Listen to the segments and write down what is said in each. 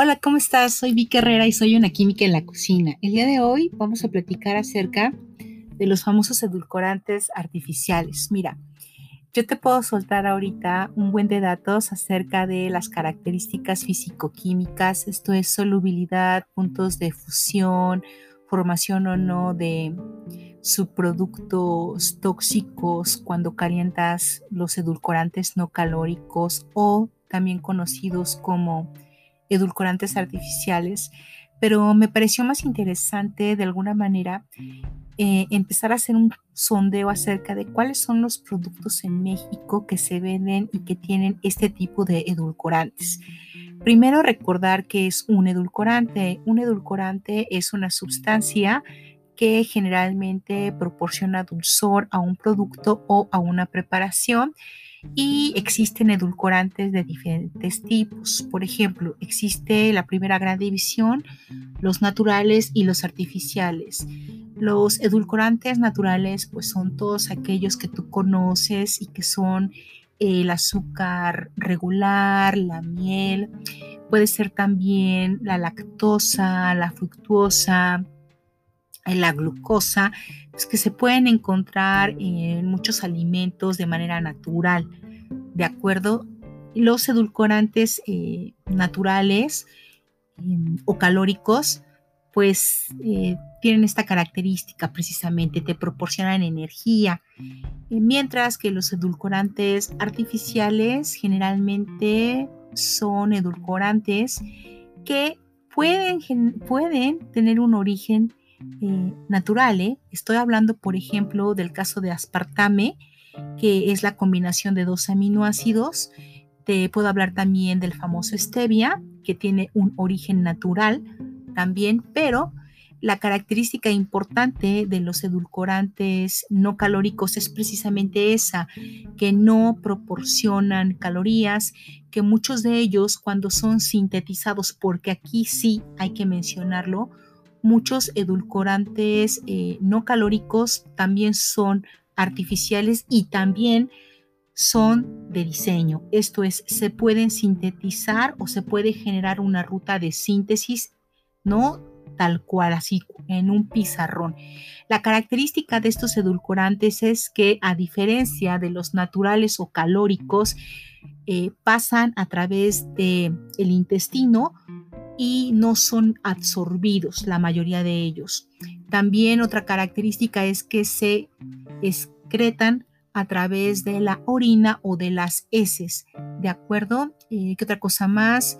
Hola, ¿cómo estás? Soy Vicky Herrera y soy una química en la cocina. El día de hoy vamos a platicar acerca de los famosos edulcorantes artificiales. Mira, yo te puedo soltar ahorita un buen de datos acerca de las características físico-químicas, esto es solubilidad, puntos de fusión, formación o no de subproductos tóxicos cuando calientas los edulcorantes no calóricos o también conocidos como edulcorantes artificiales, pero me pareció más interesante de alguna manera eh, empezar a hacer un sondeo acerca de cuáles son los productos en México que se venden y que tienen este tipo de edulcorantes. Primero recordar que es un edulcorante. Un edulcorante es una sustancia que generalmente proporciona dulzor a un producto o a una preparación y existen edulcorantes de diferentes tipos. Por ejemplo, existe la primera gran división, los naturales y los artificiales. Los edulcorantes naturales pues son todos aquellos que tú conoces y que son el azúcar regular, la miel, puede ser también la lactosa, la fructuosa, la glucosa, pues, que se pueden encontrar en muchos alimentos de manera natural. ¿De acuerdo? Los edulcorantes eh, naturales em, o calóricos, pues eh, tienen esta característica precisamente, te proporcionan energía, eh, mientras que los edulcorantes artificiales generalmente son edulcorantes que pueden, pueden tener un origen eh. Estoy hablando, por ejemplo, del caso de aspartame, que es la combinación de dos aminoácidos. Te puedo hablar también del famoso stevia, que tiene un origen natural también, pero la característica importante de los edulcorantes no calóricos es precisamente esa, que no proporcionan calorías, que muchos de ellos cuando son sintetizados, porque aquí sí hay que mencionarlo, muchos edulcorantes eh, no calóricos también son artificiales y también son de diseño. Esto es, se pueden sintetizar o se puede generar una ruta de síntesis, ¿no? Tal cual, así en un pizarrón. La característica de estos edulcorantes es que a diferencia de los naturales o calóricos, eh, pasan a través del el intestino y no son absorbidos la mayoría de ellos. También otra característica es que se excretan a través de la orina o de las heces, ¿de acuerdo? Eh, ¿Qué otra cosa más?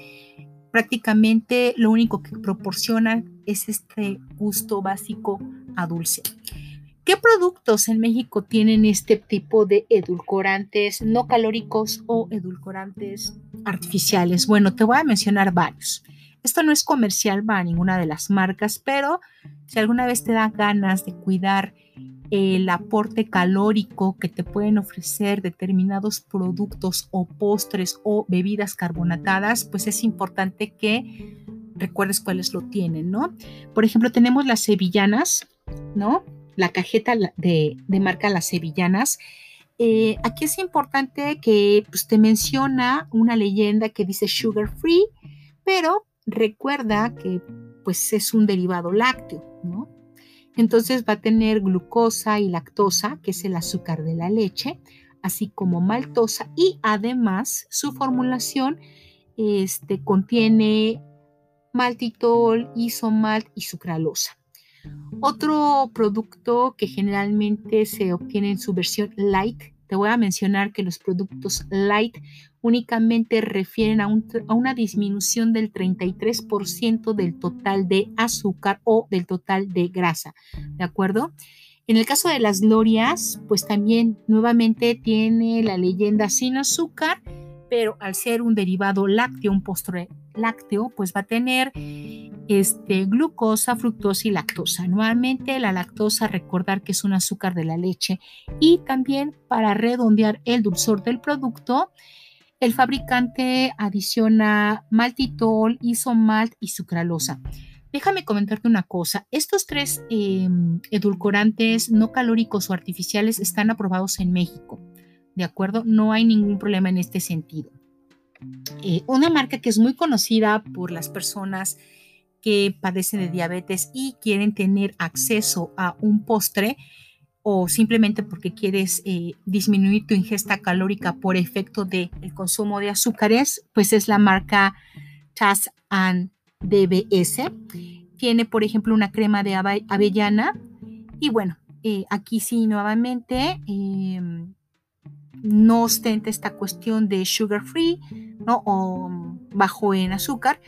Prácticamente lo único que proporcionan es este gusto básico a dulce. ¿Qué productos en México tienen este tipo de edulcorantes no calóricos o edulcorantes artificiales? Bueno, te voy a mencionar varios. Esto no es comercial para ninguna de las marcas, pero si alguna vez te da ganas de cuidar el aporte calórico que te pueden ofrecer determinados productos o postres o bebidas carbonatadas, pues es importante que recuerdes cuáles lo tienen, ¿no? Por ejemplo, tenemos las sevillanas, ¿no? La cajeta de, marca Las Sevillanas. Eh, aquí es importante que pues, te menciona una leyenda que dice sugar free, pero recuerda que pues es un derivado lácteo, ¿no? Entonces va a tener glucosa y lactosa, que es el azúcar de la leche, así como maltosa y además su formulación este, contiene maltitol, isomalt y sucralosa. Otro producto que generalmente se obtiene en su versión light te voy a mencionar que los productos light únicamente refieren a, una disminución del 33% del total de azúcar o del total de grasa, ¿de acuerdo? En el caso de las glorias, pues también nuevamente tiene la leyenda sin azúcar, pero al ser un derivado lácteo, un postre lácteo, pues va a tener este, glucosa, fructosa y lactosa. Nuevamente la lactosa, recordar que es un azúcar de la leche y también para redondear el dulzor del producto, el fabricante adiciona maltitol, isomalt y sucralosa. Déjame comentarte una cosa, estos tres em, edulcorantes no calóricos o artificiales están aprobados en México, ¿de acuerdo? No hay ningún problema en este sentido. Eh, una marca que es muy conocida por las personas que padecen de diabetes y quieren tener acceso a un postre o simplemente porque quieres eh, disminuir tu ingesta calórica por efecto del consumo de azúcares, pues es la marca Chas and DBS. Tiene, por ejemplo, una crema de avellana y bueno, eh, aquí sí nuevamente em, no ostenta esta cuestión de sugar free ¿no? o bajo en azúcar,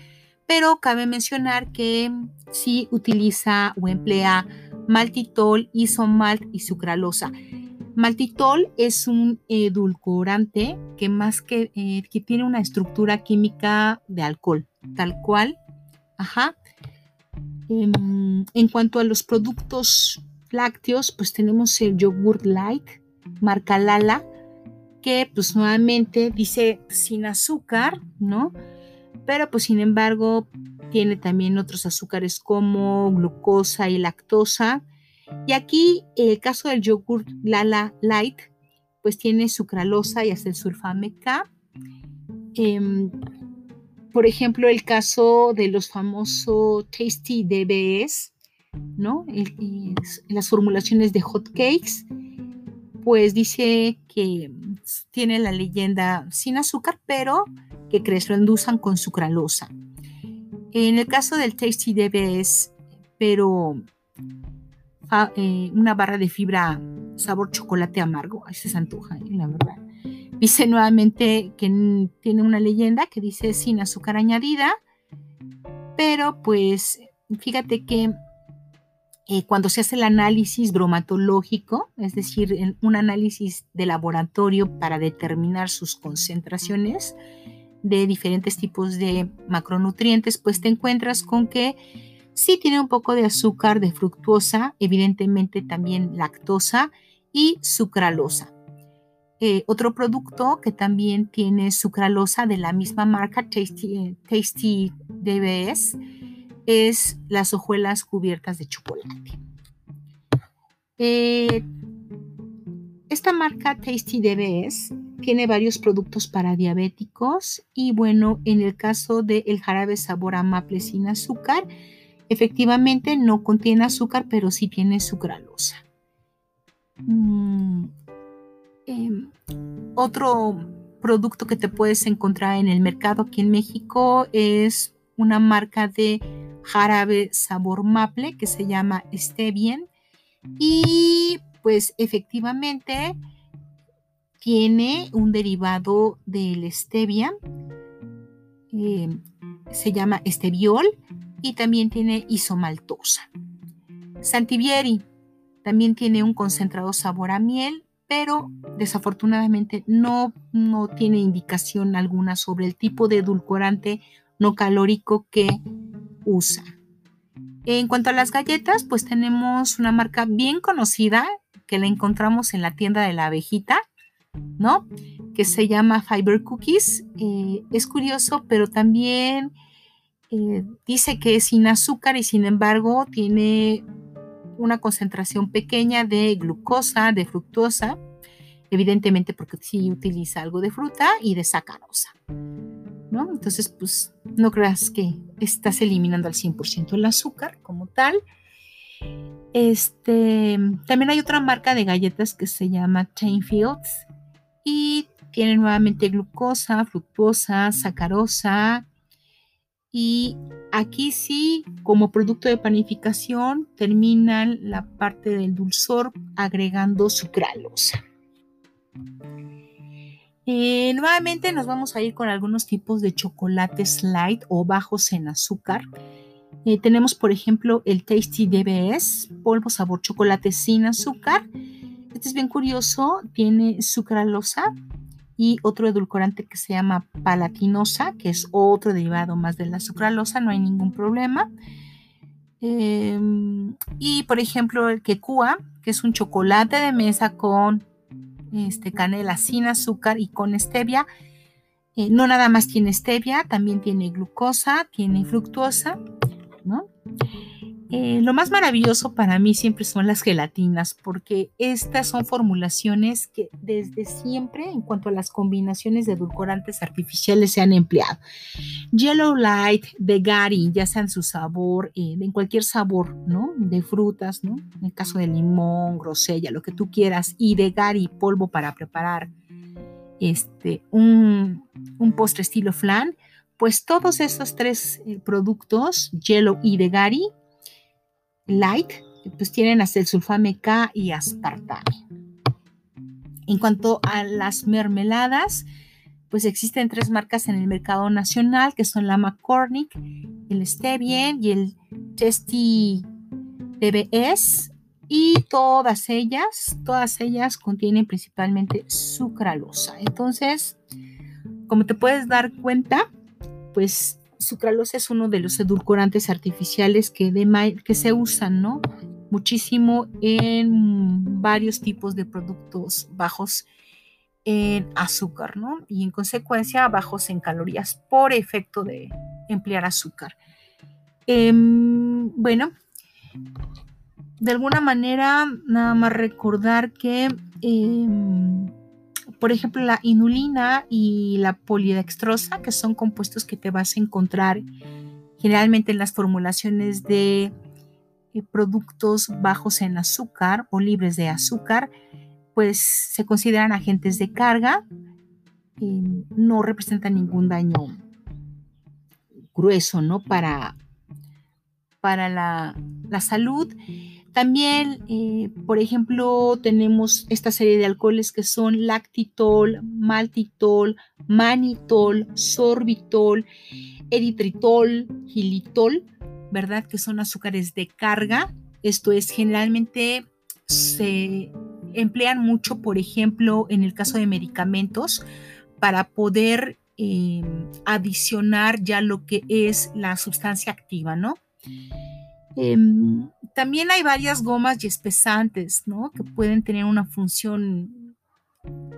pero cabe mencionar que sí utiliza o emplea maltitol, isomalt y sucralosa. Maltitol es un edulcorante que más que, eh, que tiene una estructura química de alcohol, tal cual. Ajá. Em, en cuanto a los productos lácteos, pues tenemos el yogurt light, marca Lala, que pues nuevamente dice sin azúcar, ¿no? Pero pues sin embargo tiene también otros azúcares como glucosa y lactosa. Y aquí el caso del yogurt Lala Light, pues tiene sucralosa y hasta el sulfame K. Em, por ejemplo, el caso de los famosos Tasty DBS, ¿no? las formulaciones de hot cakes, pues dice que tiene la leyenda sin azúcar, pero que crees lo endulzan con sucralosa. En el caso del Tasty DBS, pero eh, una barra de fibra sabor chocolate amargo, ahí se antoja, eh, la verdad. Dice nuevamente que tiene una leyenda que dice sin azúcar añadida, pero pues fíjate que eh, cuando se hace el análisis bromatológico, es decir, un análisis de laboratorio para determinar sus concentraciones, de diferentes tipos de macronutrientes, pues te encuentras con que sí tiene un poco de azúcar de fructuosa, evidentemente también lactosa y sucralosa. Eh, otro producto que también tiene sucralosa de la misma marca, Tasty, Tasty DBS, es las hojuelas cubiertas de chocolate. Eh, esta marca Tasty DBS tiene varios productos para diabéticos y bueno, en el caso del jarabe sabor maple sin azúcar, efectivamente no contiene azúcar, pero sí tiene sucralosa. Mm, em, otro producto que te puedes encontrar en el mercado aquí en México es una marca de jarabe sabor maple que se llama Stevien y pues efectivamente tiene un derivado del stevia, eh, se llama esteviol y también tiene isomaltosa. Santivieri también tiene un concentrado sabor a miel, pero desafortunadamente no, no tiene indicación alguna sobre el tipo de edulcorante no calórico que usa. En cuanto a las galletas, pues tenemos una marca bien conocida que la encontramos en la tienda de la abejita, ¿no? Que se llama Fiber Cookies. Eh, es curioso, pero también eh, dice que es sin azúcar y sin embargo tiene una concentración pequeña de glucosa, de fructosa, evidentemente porque sí utiliza algo de fruta y de sacarosa, ¿no? Entonces, pues no creas que estás eliminando al 100% el azúcar como tal. Este, también hay otra marca de galletas que se llama Fields y tiene nuevamente glucosa, fructosa, sacarosa. Y aquí sí, como producto de panificación, terminan la parte del dulzor agregando sucralosa. Eh, nuevamente nos vamos a ir con algunos tipos de chocolates light o bajos en azúcar. Eh, tenemos, por ejemplo, el Tasty DBS, polvo sabor chocolate sin azúcar. Este es bien curioso, tiene sucralosa y otro edulcorante que se llama palatinosa, que es otro derivado más de la sucralosa, no hay ningún problema. Em, y por ejemplo, el quecua, que es un chocolate de mesa con este, canela sin azúcar y con stevia. Eh, no nada más tiene stevia, también tiene glucosa, tiene fructuosa Eh, lo más maravilloso para mí siempre son las gelatinas, porque estas son formulaciones que desde siempre, en cuanto a las combinaciones de edulcorantes artificiales, se han empleado. Yellow Light de Gary, ya sea en su sabor, eh, en cualquier sabor, ¿no? De frutas, ¿no? En el caso de limón, grosella, lo que tú quieras, y de Gary, polvo para preparar este, un, postre estilo flan, pues todos esos tres eh, productos, Yellow y de Gary, light, pues tienen sulfame K y aspartame. En cuanto a las mermeladas, pues existen tres marcas en el mercado nacional, que son la McCormick, el Stevien y el Testy TBS. Y todas ellas, todas ellas contienen principalmente sucralosa. Entonces, como te puedes dar cuenta, pues sucralosa es uno de los edulcorantes artificiales que, se usan, ¿no? Muchísimo en varios tipos de productos bajos en azúcar, ¿no? Y en consecuencia bajos en calorías por efecto de emplear azúcar. Em, bueno, de alguna manera, nada más recordar que em, por ejemplo, la inulina y la polidextrosa, que son compuestos que te vas a encontrar generalmente en las formulaciones de eh, productos bajos en azúcar o libres de azúcar, pues se consideran agentes de carga, y no representan ningún daño grueso, ¿no? Para, para la, la salud. También, eh, por ejemplo, tenemos esta serie de alcoholes que son lactitol, maltitol, manitol, sorbitol, eritritol, gilitol, ¿verdad? Que son azúcares de carga. Esto es, generalmente se emplean mucho, por ejemplo, en el caso de medicamentos, para poder eh, adicionar ya lo que es la sustancia activa, ¿no? Em, también hay varias gomas y espesantes, ¿no? Que pueden tener una función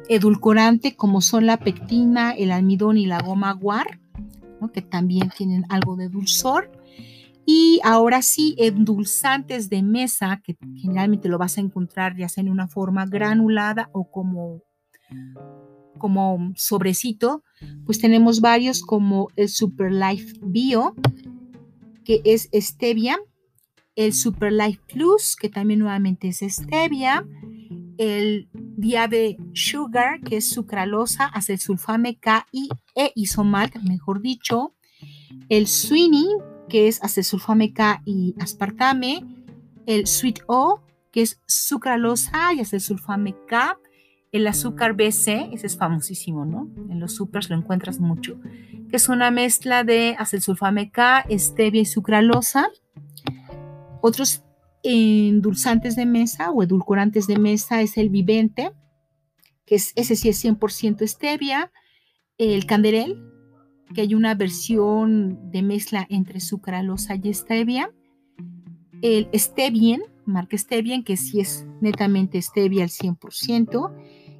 edulcorante, como son la pectina, el almidón y la goma guar, ¿no? que también tienen algo de dulzor. Y ahora sí, endulzantes de mesa, que generalmente lo vas a encontrar ya sea en una forma granulada o como, como sobrecito, pues tenemos varios como el Super Life Bio, que es stevia, el Super Life Plus, que también nuevamente es stevia, el Diabe Sugar, que es sucralosa, acesulfame K y e isomalt, mejor dicho, el Sweeney, que es acesulfame K y aspartame, el Sweet O, que es sucralosa y acesulfame K, el azúcar BC, ese es famosísimo, ¿no? En los supers lo encuentras mucho, que es una mezcla de acesulfame K, stevia y sucralosa, otros endulzantes de mesa o edulcorantes de mesa es el vivente, que es, ese sí es 100% stevia, el canderel, que hay una versión de mezcla entre sucralosa y stevia, el stevien, marca stevien, que sí es netamente stevia al 100%,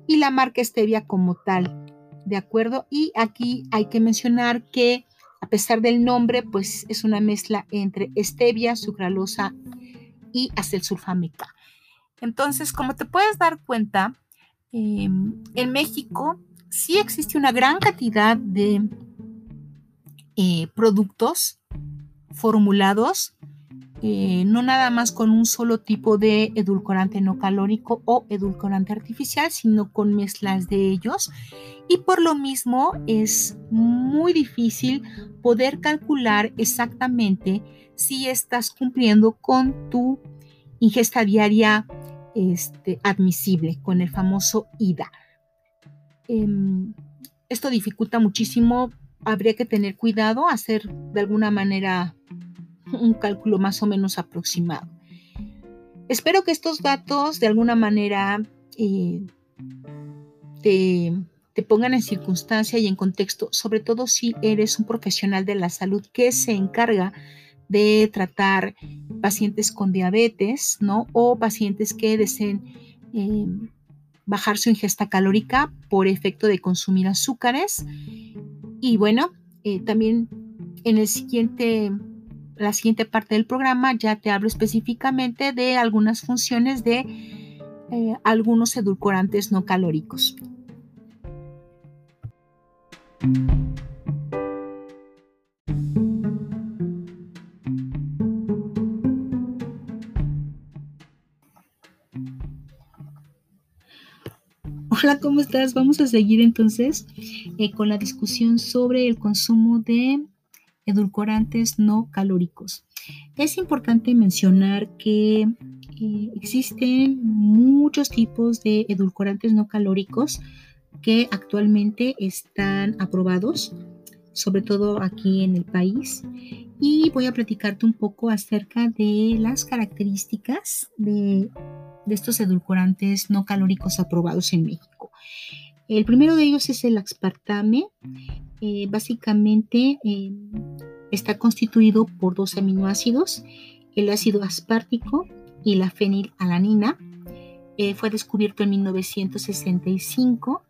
y la marca stevia como tal, ¿de acuerdo? Y aquí hay que mencionar que a pesar del nombre, pues es una mezcla entre stevia, sucralosa y acesulfámica. Entonces, como te puedes dar cuenta, em, en México sí existe una gran cantidad de eh, productos formulados, eh, no nada más con un solo tipo de edulcorante no calórico o edulcorante artificial, sino con mezclas de ellos y por lo mismo es muy difícil poder calcular exactamente si estás cumpliendo con tu ingesta diaria este, admisible, con el famoso IDA. Em, esto dificulta muchísimo, habría que tener cuidado, hacer de alguna manera un cálculo más o menos aproximado. Espero que estos datos de alguna manera eh, te te pongan en circunstancia y en contexto, sobre todo si eres un profesional de la salud que se encarga de tratar pacientes con diabetes, ¿no? O pacientes que deseen em, bajar su ingesta calórica por efecto de consumir azúcares. Y bueno, eh, también en el siguiente, la siguiente parte del programa ya te hablo específicamente de algunas funciones de eh, algunos edulcorantes no calóricos. Hola, ¿cómo estás? Vamos a seguir entonces eh, con la discusión sobre el consumo de edulcorantes no calóricos. Es importante mencionar que eh, existen muchos tipos de edulcorantes no calóricos que actualmente están aprobados, sobre todo aquí en el país. Y voy a platicarte un poco acerca de las características de de estos edulcorantes no calóricos aprobados en México. El primero de ellos es el aspartame. Eh, básicamente eh, está constituido por dos aminoácidos, el ácido aspartico y la fenilalanina. Eh, fue descubierto en 1965.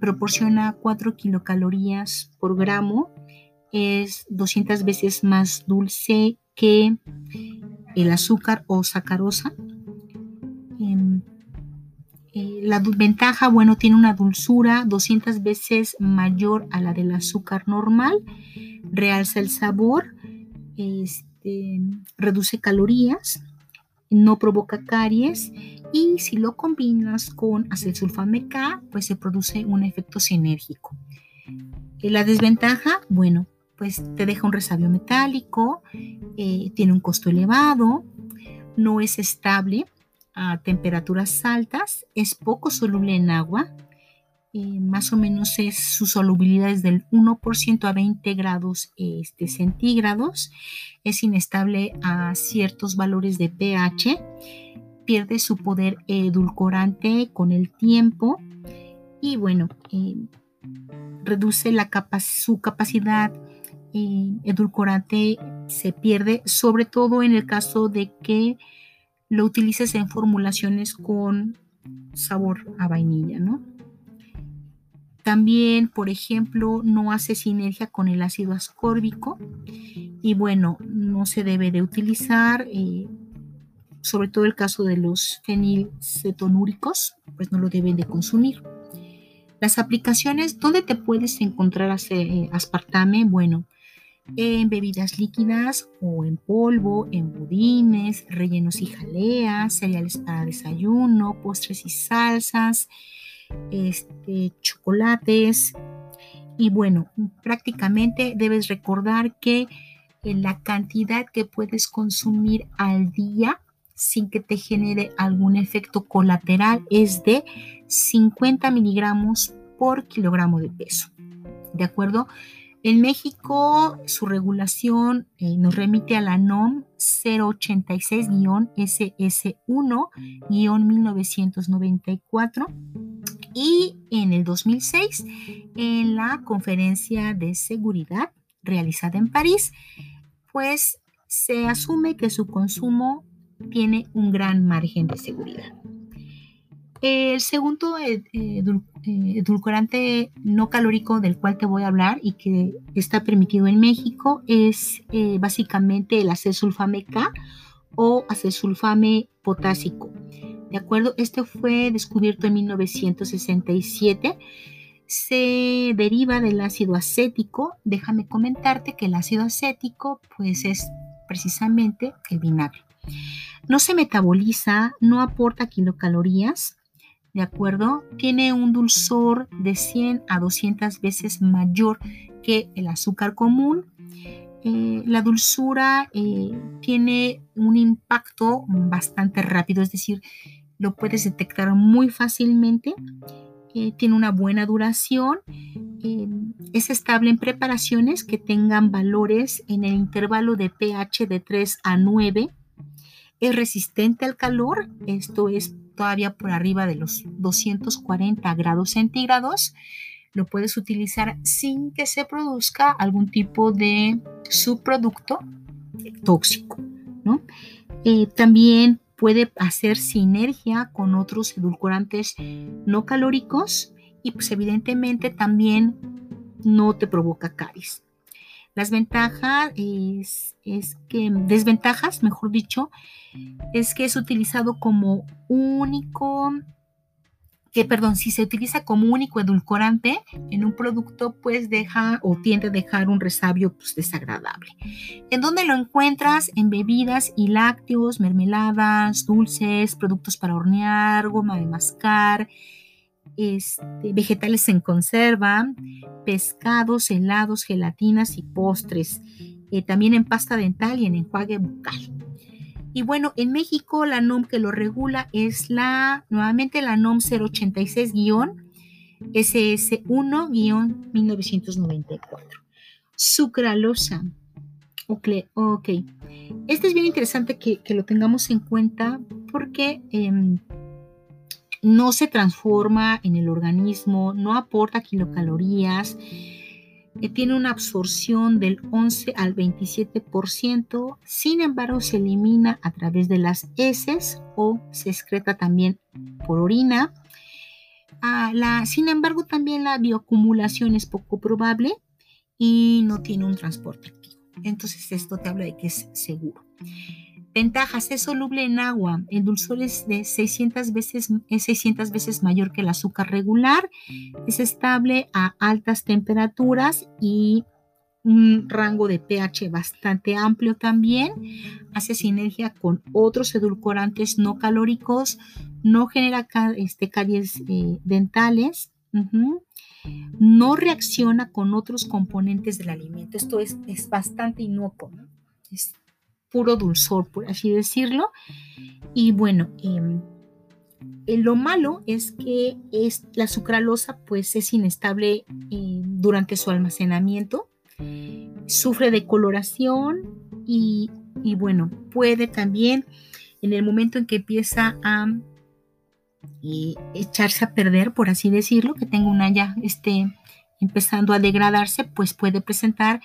proporciona 4 kilocalorías por gramo. Es 200 veces más dulce que el azúcar o sacarosa eh, la ventaja, bueno, tiene una dulzura 200 veces mayor a la del azúcar normal, realza el sabor, este, reduce calorías, no provoca caries y si lo combinas con acesulfame K, pues se produce un efecto sinérgico. Eh, la desventaja, bueno, pues te deja un resabio metálico, eh, tiene un costo elevado, no es estable, a temperaturas altas, es poco soluble en agua, eh, más o menos su solubilidad es del 1% a 20 grados este, centígrados, es inestable a ciertos valores de pH, pierde su poder edulcorante con el tiempo y bueno, eh, reduce la su capacidad eh, edulcorante, se pierde, sobre todo en el caso de que lo utilices en formulaciones con sabor a vainilla, ¿no? También, por ejemplo, no hace sinergia con el ácido ascórbico y bueno, no se debe de utilizar, eh, sobre todo el caso de los fenilcetonúricos, pues no lo deben de consumir. Las aplicaciones, ¿dónde te puedes encontrar eh, aspartame? Bueno, en bebidas líquidas o en polvo, en budines, rellenos y jaleas, cereales para desayuno, postres y salsas, este, chocolates. Y bueno, prácticamente debes recordar que la cantidad que puedes consumir al día sin que te genere algún efecto colateral es de 50 miligramos por kilogramo de peso. ¿De acuerdo? En México, su regulación nos remite a la NOM 086-SS1-1994 y en el 2006, en la conferencia de seguridad realizada en París, pues se asume que su consumo tiene un gran margen de seguridad. El segundo eh, eh, edulcorante no calórico del cual te voy a hablar y que está permitido en México es eh, básicamente el acesulfame K o acesulfame potásico. ¿De acuerdo? Este fue descubierto en 1967. Se deriva del ácido acético. Déjame comentarte que el ácido acético pues es precisamente el vinagre. No se metaboliza, no aporta kilocalorías, ¿de acuerdo? Tiene un dulzor de 100 a 200 veces mayor que el azúcar común. Eh, la dulzura eh, tiene un impacto bastante rápido, es decir, lo puedes detectar muy fácilmente. Eh, tiene una buena duración. es estable en preparaciones que tengan valores en el intervalo de pH de 3 a 9 es resistente al calor, esto es todavía por arriba de los 240 grados centígrados. Lo puedes utilizar sin que se produzca algún tipo de subproducto tóxico. ¿no? Eh, también puede hacer sinergia con otros edulcorantes no calóricos y pues evidentemente también no te provoca caries. Las ventajas es, es, que, desventajas, mejor dicho, es que es utilizado como único que, perdón, si se utiliza como único edulcorante en un producto, pues deja o tiende a dejar un resabio pues, desagradable. ¿En dónde lo encuentras? En bebidas y lácteos, mermeladas, dulces, productos para hornear, goma de mascar, este, vegetales en conserva, pescados, helados, gelatinas y postres. Eh, también en pasta dental y en enjuague bucal. Y bueno, en México la NOM que lo regula es la, nuevamente la NOM 086-SS1-1994. Sucralosa. Ok. Este es bien interesante que, lo tengamos en cuenta porque em, no se transforma en el organismo, no aporta kilocalorías tiene una absorción del 11 al 27%, sin embargo se elimina a través de las heces o se excreta también por orina. Ah, la, sin embargo, también la bioacumulación es poco probable y no tiene un transporte activo. Entonces esto te habla de que es seguro. Ventajas, es soluble en agua. El dulzor es de 600 veces, es 600 veces mayor que el azúcar regular. Es estable a altas temperaturas y un rango de pH bastante amplio también. Hace sinergia con otros edulcorantes no calóricos. No genera este, caries eh, dentales. No reacciona con otros componentes del alimento. Esto es, es bastante inocuo. ¿no? Puro dulzor, por así decirlo. Y bueno, em, eh, lo malo es que es, la sucralosa pues es inestable eh, durante su almacenamiento, sufre de coloración y, y, bueno, puede también en el momento en que empieza a eh, echarse a perder, por así decirlo, que tenga una ya este, empezando a degradarse, pues puede presentar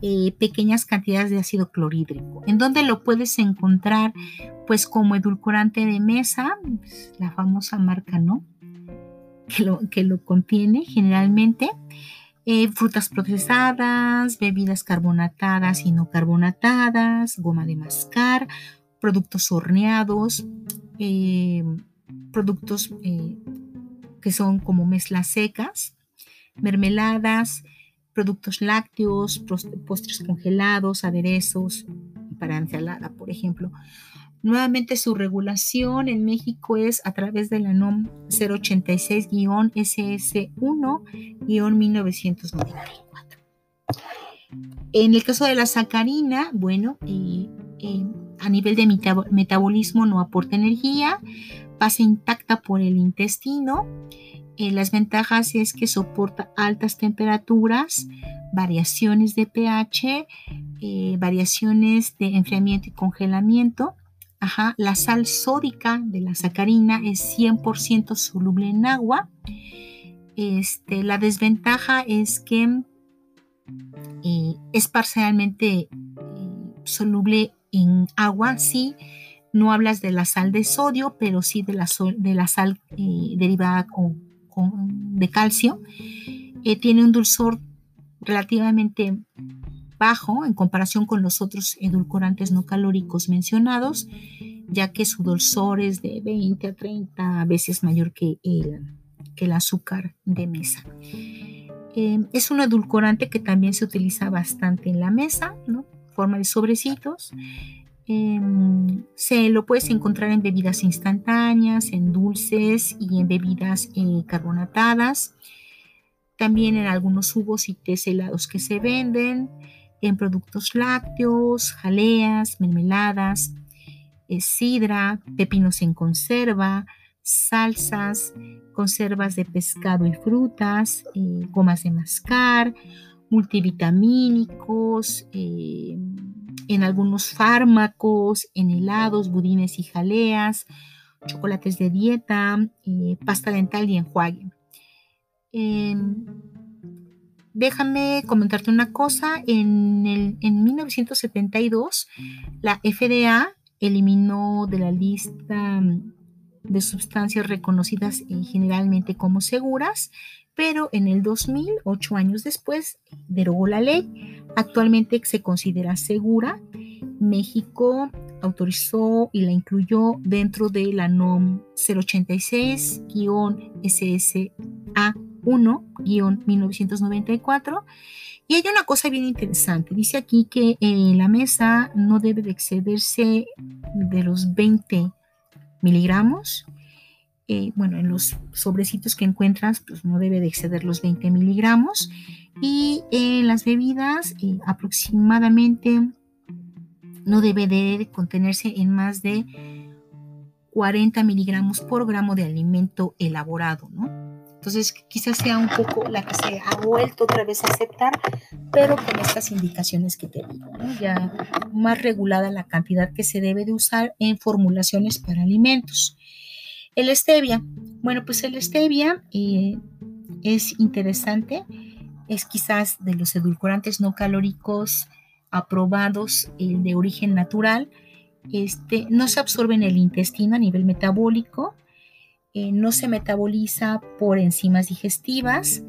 eh, pequeñas cantidades de ácido clorhídrico. ¿En dónde lo puedes encontrar? Pues como edulcorante de mesa, pues, la famosa marca, ¿no? Que lo, que lo contiene generalmente. Eh, frutas procesadas, bebidas carbonatadas y no carbonatadas, goma de mascar, productos horneados, eh, productos que son como mezclas secas, mermeladas, productos lácteos, postres congelados, aderezos para ensalada, por ejemplo. Nuevamente su regulación en México es a través de la NOM 086-SS1-1994. En el caso de la sacarina, bueno, eh, eh, a nivel de metabolismo no aporta energía, pasa intacta por el intestino, eh, las ventajas es que soporta altas temperaturas, variaciones de pH, eh, variaciones de enfriamiento y congelamiento. Ajá, la sal sódica de la sacarina es 100% soluble en agua. Este, la desventaja es que eh, es parcialmente soluble en agua, sí. No hablas de la sal de sodio, pero sí de la, de la sal derivada de calcio, eh, tiene un dulzor relativamente bajo en comparación con los otros edulcorantes no calóricos mencionados, ya que su dulzor es de 20 a 30 veces mayor que el, que el azúcar de mesa. Eh, es un edulcorante que también se utiliza bastante en la mesa, ¿no? forma de sobrecitos. Em, se lo puedes encontrar en bebidas instantáneas, en dulces y en bebidas eh, carbonatadas. También en algunos jugos y tés helados que se venden, en productos lácteos, jaleas, mermeladas, eh, sidra, pepinos en conserva, salsas, conservas de pescado y frutas, eh, gomas de mascar, multivitamínicos, en algunos fármacos, en helados, budines y jaleas, chocolates de dieta, eh, pasta dental y enjuague. Déjame comentarte una cosa. En, el, en 1972, la FDA eliminó de la lista de sustancias reconocidas eh, generalmente como seguras pero en el 2000, ocho años después, derogó la ley. Actualmente se considera segura. México autorizó y la incluyó dentro de la NOM 086-SSA1-1994. Y hay una cosa bien interesante. Dice aquí que en la mesa no debe de excederse de los 20 miligramos eh, bueno, en los sobrecitos que encuentras, pues no debe de exceder los 20 miligramos. Y en las bebidas, eh, aproximadamente no debe de contenerse en más de 40 miligramos por gramo de alimento elaborado, ¿no? Entonces, quizás sea un poco la que se ha vuelto otra vez a aceptar, pero con estas indicaciones que te digo. Ya más regulada la cantidad que se debe de usar en formulaciones para alimentos. El stevia. Bueno, pues el stevia eh, es interesante. Es quizás de los edulcorantes no calóricos aprobados de origen natural. Este, no se absorbe en el intestino a nivel metabólico. Eh, no se metaboliza por enzimas digestivas.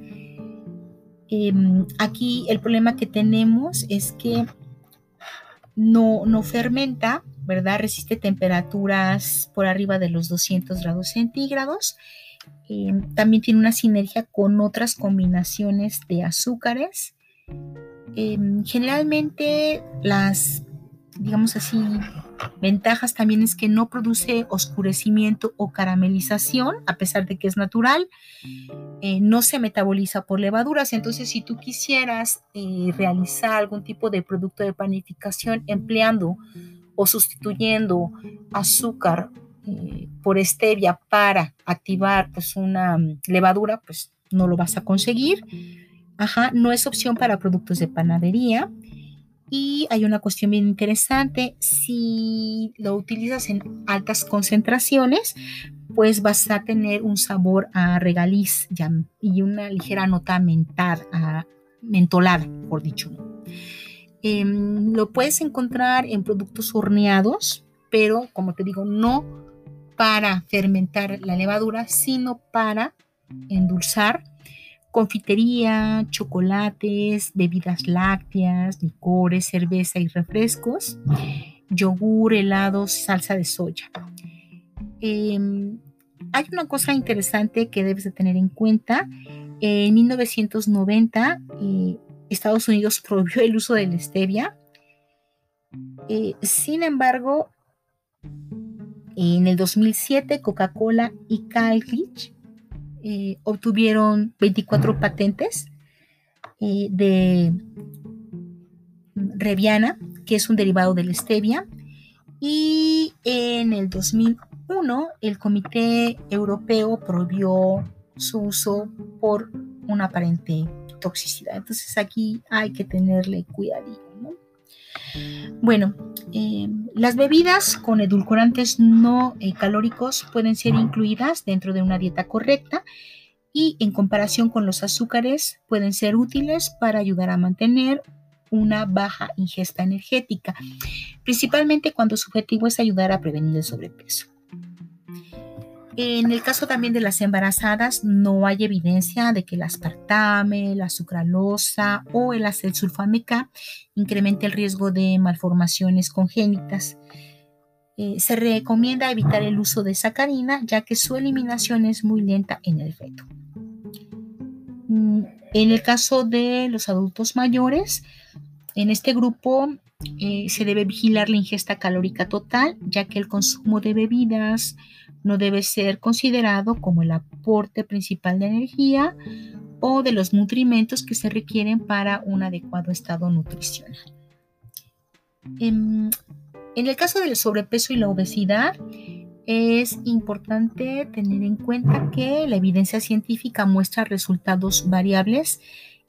Em, aquí el problema que tenemos es que no, no fermenta ¿verdad? Resiste temperaturas por arriba de los 200 grados centígrados. Eh, también tiene una sinergia con otras combinaciones de azúcares. Eh, generalmente las, digamos así, ventajas también es que no produce oscurecimiento o caramelización, a pesar de que es natural. Eh, no se metaboliza por levaduras. Entonces, si tú quisieras realizar algún tipo de producto de panificación empleando o sustituyendo azúcar eh, por stevia para activar pues una mm, levadura, pues no lo vas a conseguir. Ajá, no es opción para productos de panadería. Y hay una cuestión bien interesante, si lo utilizas en altas concentraciones, pues vas a tener un sabor a regaliz y una ligera nota mental, a, mentolada, por dicho. Em, lo puedes encontrar en productos horneados, pero como te digo, no para fermentar la levadura, sino para endulzar confitería, chocolates, bebidas lácteas, licores, cerveza y refrescos, yogur, helados, salsa de soya. Em, hay una cosa interesante que debes de tener en cuenta. En 1990, Estados Unidos prohibió el uso de la stevia. Eh, sin embargo, en el 2007 Coca-Cola y Calgich eh, obtuvieron 24 patentes eh, de Reviana, que es un derivado de la stevia. Y en el 2001 el Comité Europeo prohibió su uso por un aparente toxicidad. Entonces aquí hay que tenerle cuidadito. Bueno, eh, las bebidas con edulcorantes no eh, calóricos pueden ser incluidas dentro de una dieta correcta y en comparación con los azúcares pueden ser útiles para ayudar a mantener una baja ingesta energética, principalmente cuando su objetivo es ayudar a prevenir el sobrepeso. En el caso también de las embarazadas, no hay evidencia de que el aspartame, la sucralosa o el acesulfame K incremente el riesgo de malformaciones congénitas. Eh, se recomienda evitar el uso de sacarina ya que su eliminación es muy lenta en el feto. Mm, en el caso de los adultos mayores, en este grupo eh, se debe vigilar la ingesta calórica total, ya que el consumo de bebidas no debe ser considerado como el aporte principal de energía o de los nutrimentos que se requieren para un adecuado estado nutricional. En, en el caso del sobrepeso y la obesidad, es importante tener en cuenta que la evidencia científica muestra resultados variables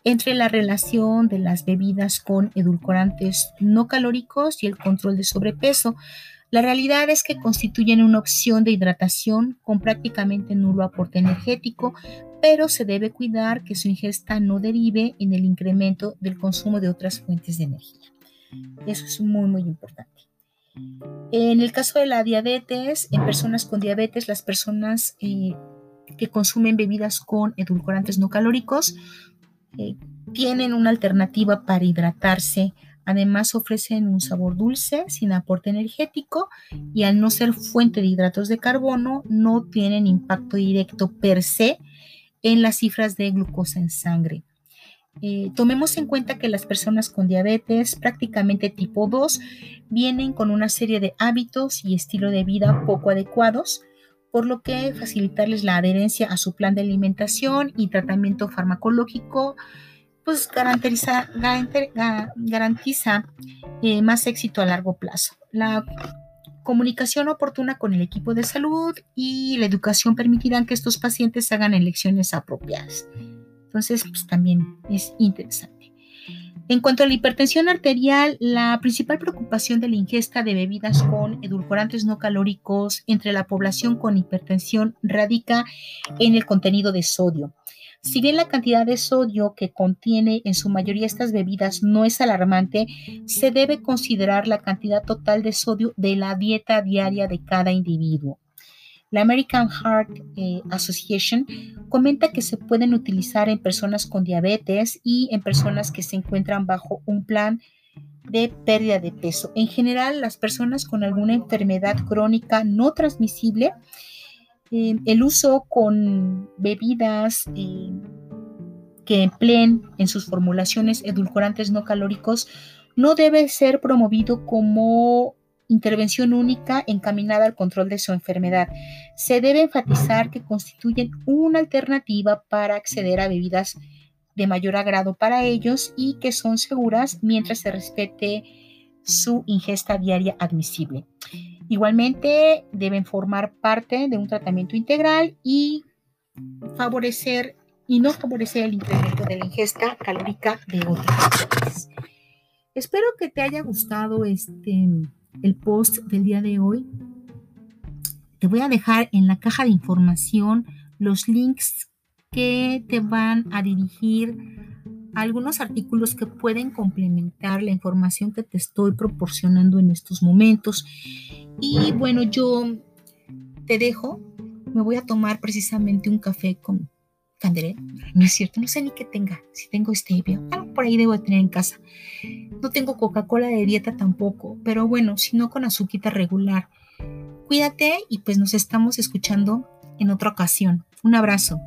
entre la relación de las bebidas con edulcorantes no calóricos y el control de sobrepeso. La realidad es que constituyen una opción de hidratación con prácticamente nulo aporte energético, pero se debe cuidar que su ingesta no derive en el incremento del consumo de otras fuentes de energía. Eso es muy, muy importante. En el caso de la diabetes, en personas con diabetes, las personas eh, que consumen bebidas con edulcorantes no calóricos eh, tienen una alternativa para hidratarse. Además ofrecen un sabor dulce sin aporte energético y al no ser fuente de hidratos de carbono no tienen impacto directo per se en las cifras de glucosa en sangre. Eh, tomemos en cuenta que las personas con diabetes prácticamente tipo 2 vienen con una serie de hábitos y estilo de vida poco adecuados, por lo que facilitarles la adherencia a su plan de alimentación y tratamiento farmacológico pues garantiza, garantiza eh, más éxito a largo plazo. La comunicación oportuna con el equipo de salud y la educación permitirán que estos pacientes hagan elecciones apropiadas. Entonces, pues también es interesante. En cuanto a la hipertensión arterial, la principal preocupación de la ingesta de bebidas con edulcorantes no calóricos entre la población con hipertensión radica en el contenido de sodio. Si bien la cantidad de sodio que contiene en su mayoría estas bebidas no es alarmante, se debe considerar la cantidad total de sodio de la dieta diaria de cada individuo. La American Heart eh, Association comenta que se pueden utilizar en personas con diabetes y en personas que se encuentran bajo un plan de pérdida de peso. En general, las personas con alguna enfermedad crónica no transmisible, el uso con bebidas eh, que empleen en sus formulaciones edulcorantes no calóricos no debe ser promovido como intervención única encaminada al control de su enfermedad. Se debe enfatizar que constituyen una alternativa para acceder a bebidas de mayor agrado para ellos y que son seguras mientras se respete su ingesta diaria admisible. Igualmente deben formar parte de un tratamiento integral y favorecer y no favorecer el incremento de la ingesta calórica de otras Espero que te haya gustado este el post del día de hoy. Te voy a dejar en la caja de información los links que te van a dirigir algunos artículos que pueden complementar la información que te estoy proporcionando en estos momentos. Y bueno, yo te dejo. Me voy a tomar precisamente un café con candelero. No es cierto, no sé ni qué tenga. Si tengo stevia, algo por ahí debo de tener en casa. No tengo Coca-Cola de dieta tampoco, pero bueno, si no con azuquita regular. Cuídate y pues nos estamos escuchando en otra ocasión. Un abrazo.